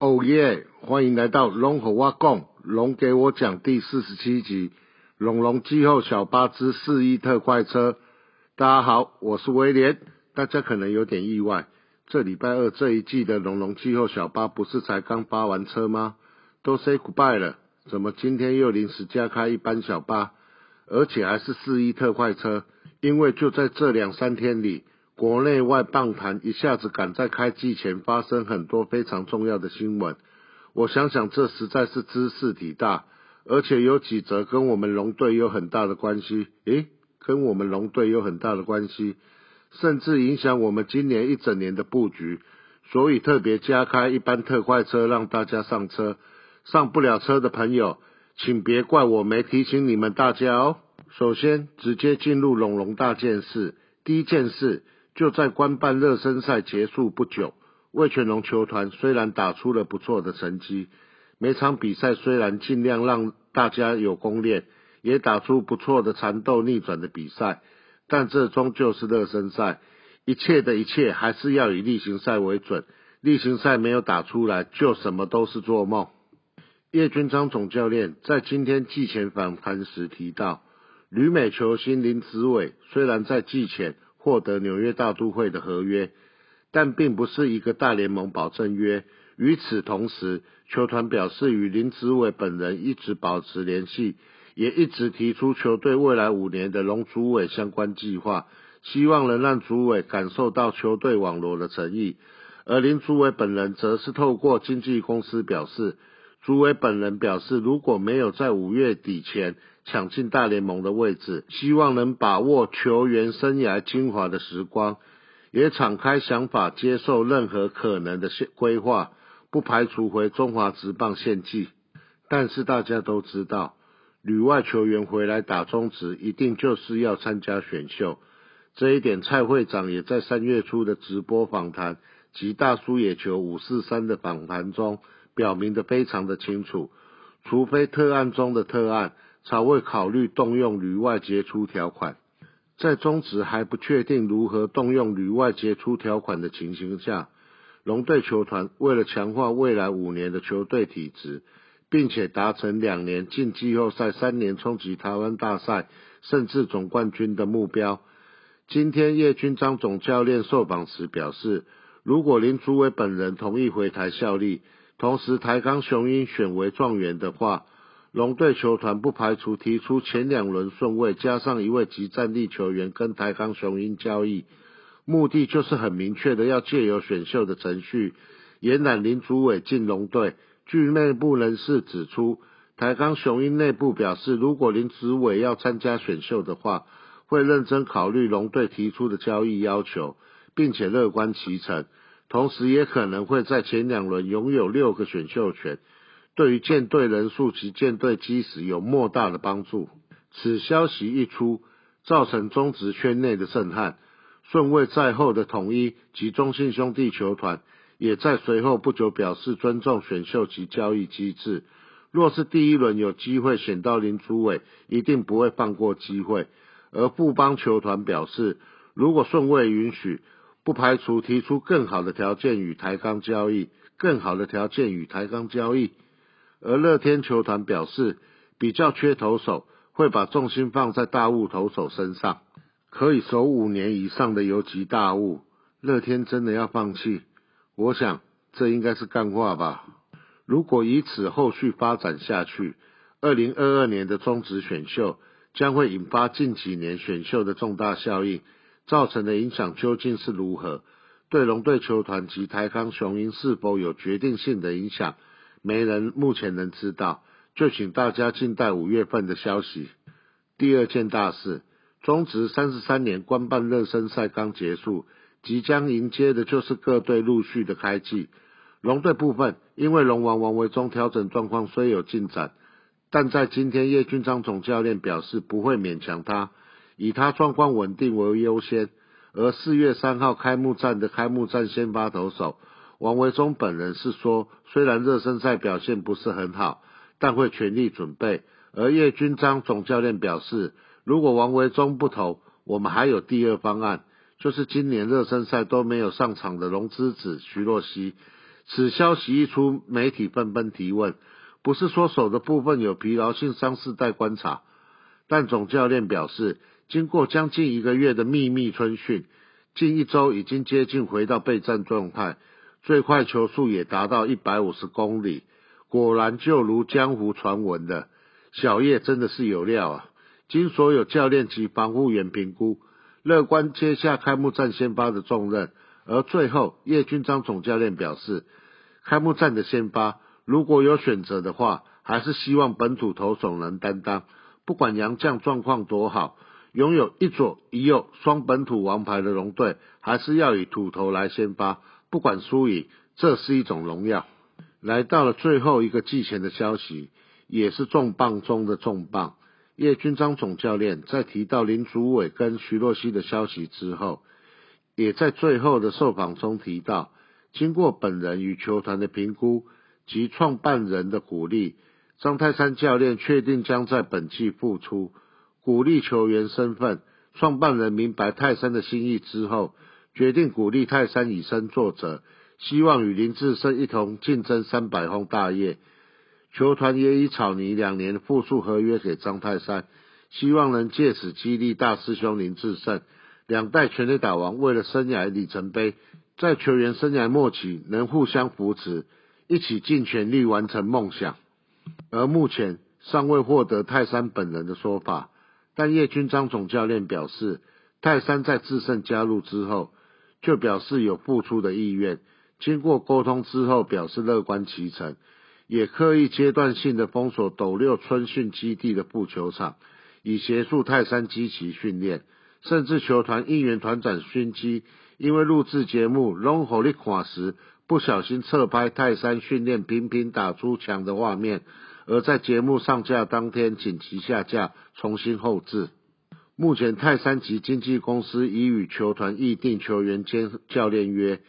哦耶！欢迎来到龙和我讲，龙给我讲第四十七集，龙龙季后小巴之四亿特快车。大家好，我是威廉。大家可能有点意外，这礼拜二这一季的龙龙季后小巴不是才刚发完车吗？都 say goodbye 了，怎么今天又临时加开一班小巴，而且还是四亿特快车？因为就在这两三天里。国内外棒坛一下子赶在开季前发生很多非常重要的新闻，我想想这实在是知识体大，而且有几则跟我们龙队有很大的关系，诶，跟我们龙队有很大的关系，甚至影响我们今年一整年的布局，所以特别加开一班特快车让大家上车，上不了车的朋友，请别怪我没提醒你们大家哦。首先直接进入龙龙大件事，第一件事。就在官办热身赛结束不久，魏全龙球团虽然打出了不错的成绩，每场比赛虽然尽量让大家有攻练，也打出不错的缠斗逆转的比赛，但这终究是热身赛，一切的一切还是要以例行赛为准。例行赛没有打出来，就什么都是做梦。叶军章总教练在今天季前访谈时提到，旅美球星林子伟虽然在季前。获得纽约大都会的合约，但并不是一个大联盟保证约。与此同时，球团表示与林子伟本人一直保持联系，也一直提出球队未来五年的龙主委相关计划，希望能让主委感受到球队网罗的诚意。而林主委本人则是透过经纪公司表示，主委本人表示，如果没有在五月底前。抢进大联盟的位置，希望能把握球员生涯精华的时光，也敞开想法接受任何可能的规划，不排除回中华职棒献技。但是大家都知道，旅外球员回来打中职，一定就是要参加选秀。这一点，蔡会长也在三月初的直播访谈及大叔野球五四三的访谈中，表明的非常的清楚。除非特案中的特案。才会考虑动用旅外杰出条款，在中止还不确定如何动用旅外杰出条款的情形下，龙队球团为了强化未来五年的球队体质，并且达成两年进季后赛、三年冲击台湾大赛，甚至总冠军的目标。今天叶军章总教练受访时表示，如果林祖伟本人同意回台效力，同时台钢雄鹰选为状元的话。龙队球团不排除提出前两轮顺位加上一位极战力球员跟台钢雄鹰交易，目的就是很明确的要借由选秀的程序延揽林祖伟进龙队。据内部人士指出，台钢雄鹰内部表示，如果林祖伟要参加选秀的话，会认真考虑龙队提出的交易要求，并且乐观其成，同时也可能会在前两轮拥有六个选秀权。对于舰队人数及舰队基石有莫大的帮助。此消息一出，造成中职圈内的震撼。顺位在后的统一及中信兄弟球团，也在随后不久表示尊重选秀及交易机制。若是第一轮有机会选到林书伟，一定不会放过机会。而富邦球团表示，如果顺位允许，不排除提出更好的条件与台钢交易。更好的条件与台钢交易。而乐天球团表示，比较缺投手，会把重心放在大物投手身上，可以守五年以上的游击大物。乐天真的要放弃？我想这应该是干话吧。如果以此后续发展下去，二零二二年的中职选秀将会引发近几年选秀的重大效应，造成的影响究竟是如何？对龙队球团及台康雄鹰是否有决定性的影响？没人目前能知道，就请大家静待五月份的消息。第二件大事，中职三十三年官办热身赛刚结束，即将迎接的就是各队陆续的开季。龙队部分，因为龙王王维忠调整状况虽有进展，但在今天叶军章总教练表示不会勉强他，以他状况稳定为优先。而四月三号开幕战的开幕战先发投手。王维忠本人是说，虽然热身赛表现不是很好，但会全力准备。而叶军章总教练表示，如果王维忠不投，我们还有第二方案，就是今年热身赛都没有上场的龙之子徐若曦，此消息一出，媒体纷纷提问，不是说手的部分有疲劳性伤势待观察，但总教练表示，经过将近一个月的秘密春训，近一周已经接近回到备战状态，最快球速也达到一百五十公里，果然就如江湖传闻的，小叶真的是有料啊！经所有教练及防护员评估，乐观接下开幕战先发的重任。而最后，叶军章总教练表示，开幕战的先发如果有选择的话，还是希望本土投手能担当。不管杨将状况多好，拥有一左一右双本土王牌的龙队，还是要以土头来先发。不管输赢，这是一种荣耀。来到了最后一个季前的消息，也是重磅中的重磅。叶军章总教练在提到林祖伟跟徐若曦的消息之后，也在最后的受访中提到，经过本人与球团的评估及创办人的鼓励，张泰山教练确定将在本季复出，鼓励球员身份。创办人明白泰山的心意之后，决定鼓励泰山以身作则，希望与林志胜一同竞争三百轰大业。球团也以草泥两年复数合约给张泰山，希望能借此激励大师兄林志胜。两代全垒打王为了生涯里程碑，在球员生涯末期能互相扶持，一起尽全力完成梦想。而目前尚未获得泰山本人的说法，但叶军章总教练表示，泰山在志胜加入之后，就表示有付出的意愿。经过沟通之后，表示乐观其成。也刻意阶段性的封锁斗六春训基地的布球场，以协助泰山积极训练。甚至球团应援团长勋基，因为录制节目《龙火力垮》时，不小心侧拍泰山训练频频打出墙的画面，而在节目上架当天紧急下架，重新后置。目前泰山及经纪公司已与球团议定球员兼教练约，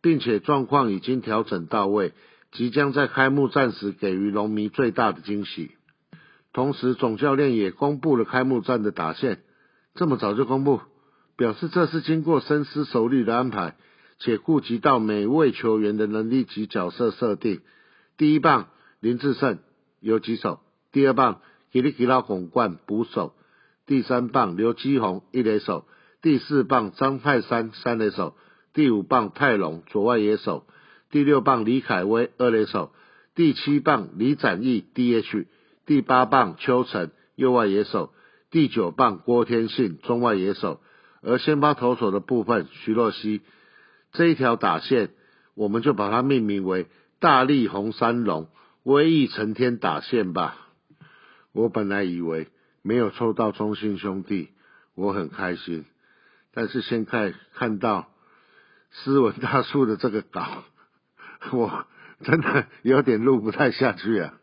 并且状况已经调整到位。即将在开幕战时给予龙迷最大的惊喜。同时，总教练也公布了开幕战的打线。这么早就公布，表示这是经过深思熟虑的安排，且顾及到每位球员的能力及角色设定。第一棒林志胜有几手？第二棒吉利吉拉拱冠捕手。第三棒刘基宏一垒手。第四棒张泰山三垒手。第五棒泰隆左外野手。第六棒李凯威二垒手，第七棒李展毅 DH，第八棒邱成右外野手，第九棒郭天信中外野手，而先发投手的部分徐若曦这一条打线，我们就把它命名为大力红三龙威毅成天打线吧。我本来以为没有抽到中信兄弟，我很开心，但是现在看到斯文大叔的这个稿。我真的有点录不太下去啊！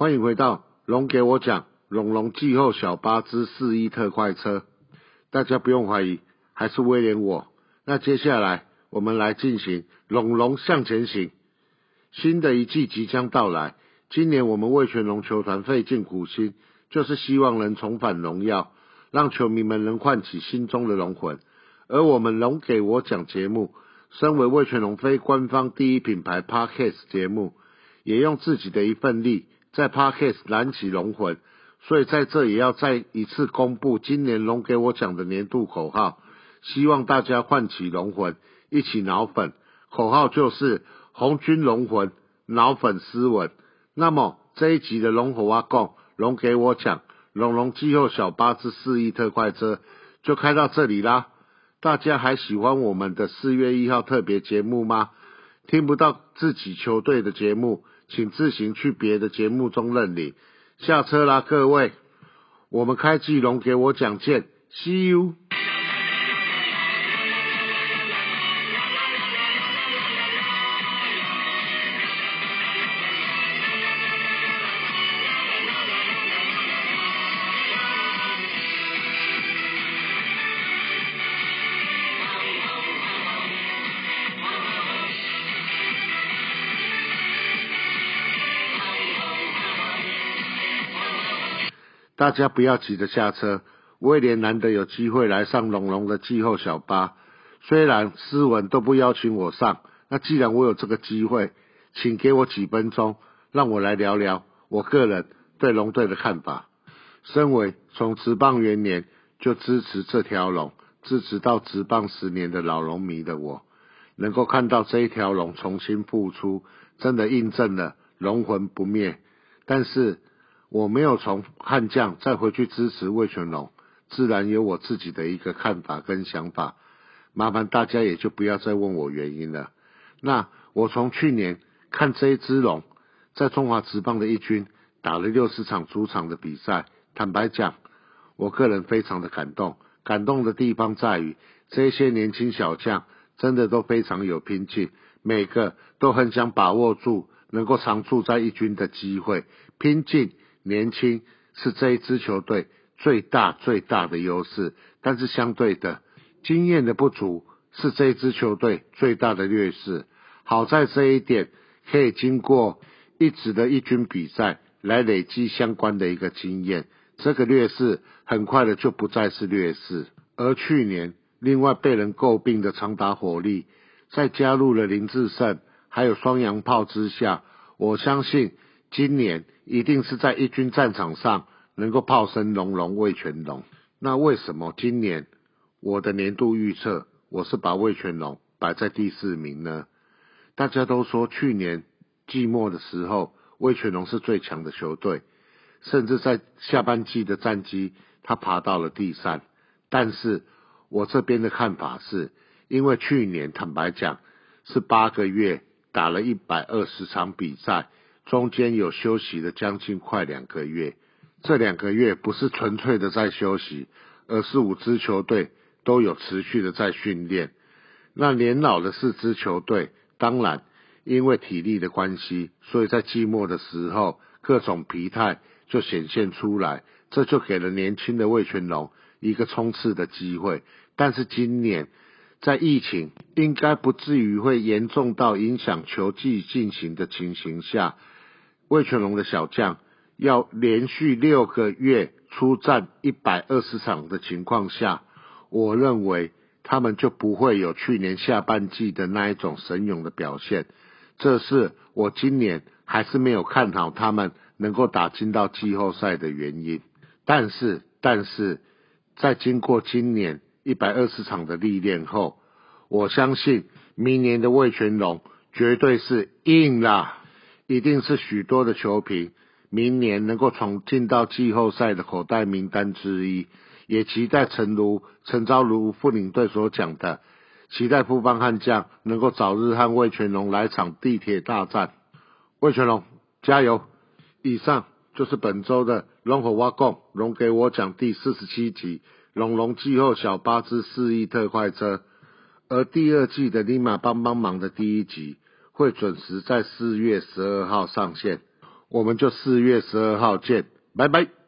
欢迎回到龙给我讲龙龙季后小巴之四亿特快车，大家不用怀疑。还是威廉我？那接下来我们来进行龙龙向前行。新的一季即将到来，今年我们为全龙球团费尽苦心，就是希望能重返荣耀，让球迷们能唤起心中的龙魂。而我们龙给我讲节目，身为魏全龙非官方第一品牌 Podcast 节目，也用自己的一份力在 Podcast 燃起龙魂。所以在这也要再一次公布今年龙给我讲的年度口号。希望大家唤起龙魂，一起脑粉。口号就是红军龙魂，脑粉斯文。那么这一集的龙火挖贡龙给我讲，龙龙季后小巴之四亿特快车就开到这里啦。大家还喜欢我们的四月一号特别节目吗？听不到自己球队的节目，请自行去别的节目中认领。下车啦，各位，我们开季龙给我讲见，See you。大家不要急着下车。威廉难得有机会来上龙龙的季后小巴，虽然斯文都不邀请我上，那既然我有这个机会，请给我几分钟，让我来聊聊我个人对龙队的看法。身为从职棒元年就支持这条龙，支持到职棒十年的老龙迷的我，能够看到这一条龙重新复出，真的印证了龙魂不灭。但是我没有从悍将再回去支持魏全龙。自然有我自己的一个看法跟想法，麻烦大家也就不要再问我原因了。那我从去年看这一只龙在中华职棒的一军打了六十场主场的比赛，坦白讲，我个人非常的感动。感动的地方在于这些年轻小将真的都非常有拼劲，每个都很想把握住能够常驻在一军的机会。拼劲、年轻是这一支球队。最大最大的优势，但是相对的经验的不足是这支球队最大的劣势。好在这一点可以经过一直的一军比赛来累积相关的一个经验，这个劣势很快的就不再是劣势。而去年另外被人诟病的长打火力，在加入了林志胜还有双洋炮之下，我相信今年一定是在一军战场上。能够炮声隆隆魏全龙，那为什么今年我的年度预测我是把魏全龙摆在第四名呢？大家都说去年季末的时候，魏全龙是最强的球队，甚至在下半季的战绩他爬到了第三。但是我这边的看法是，因为去年坦白讲是八个月打了一百二十场比赛，中间有休息了将近快两个月。这两个月不是纯粹的在休息，而是五支球队都有持续的在训练。那年老的四支球队，当然因为体力的关系，所以在季末的时候各种疲态就显现出来，这就给了年轻的魏全龙一个冲刺的机会。但是今年在疫情应该不至于会严重到影响球季进行的情形下，魏全龙的小将。要连续六个月出战一百二十场的情况下，我认为他们就不会有去年下半季的那一种神勇的表现。这是我今年还是没有看好他们能够打进到季后赛的原因。但是，但是在经过今年一百二十场的历练后，我相信明年的魏全龙绝对是硬啦，一定是许多的球评。明年能够闯进到季后赛的口袋名单之一，也期待陈如陈昭如副领队所讲的，期待富邦悍将能够早日和魏全龙来场地铁大战。魏全龙加油！以上就是本周的龙和挖贡龙给我讲第四十七集龙龙季后小巴之四亿特快车，而第二季的立马帮帮忙的第一集会准时在四月十二号上线。我们就四月十二号见，拜拜。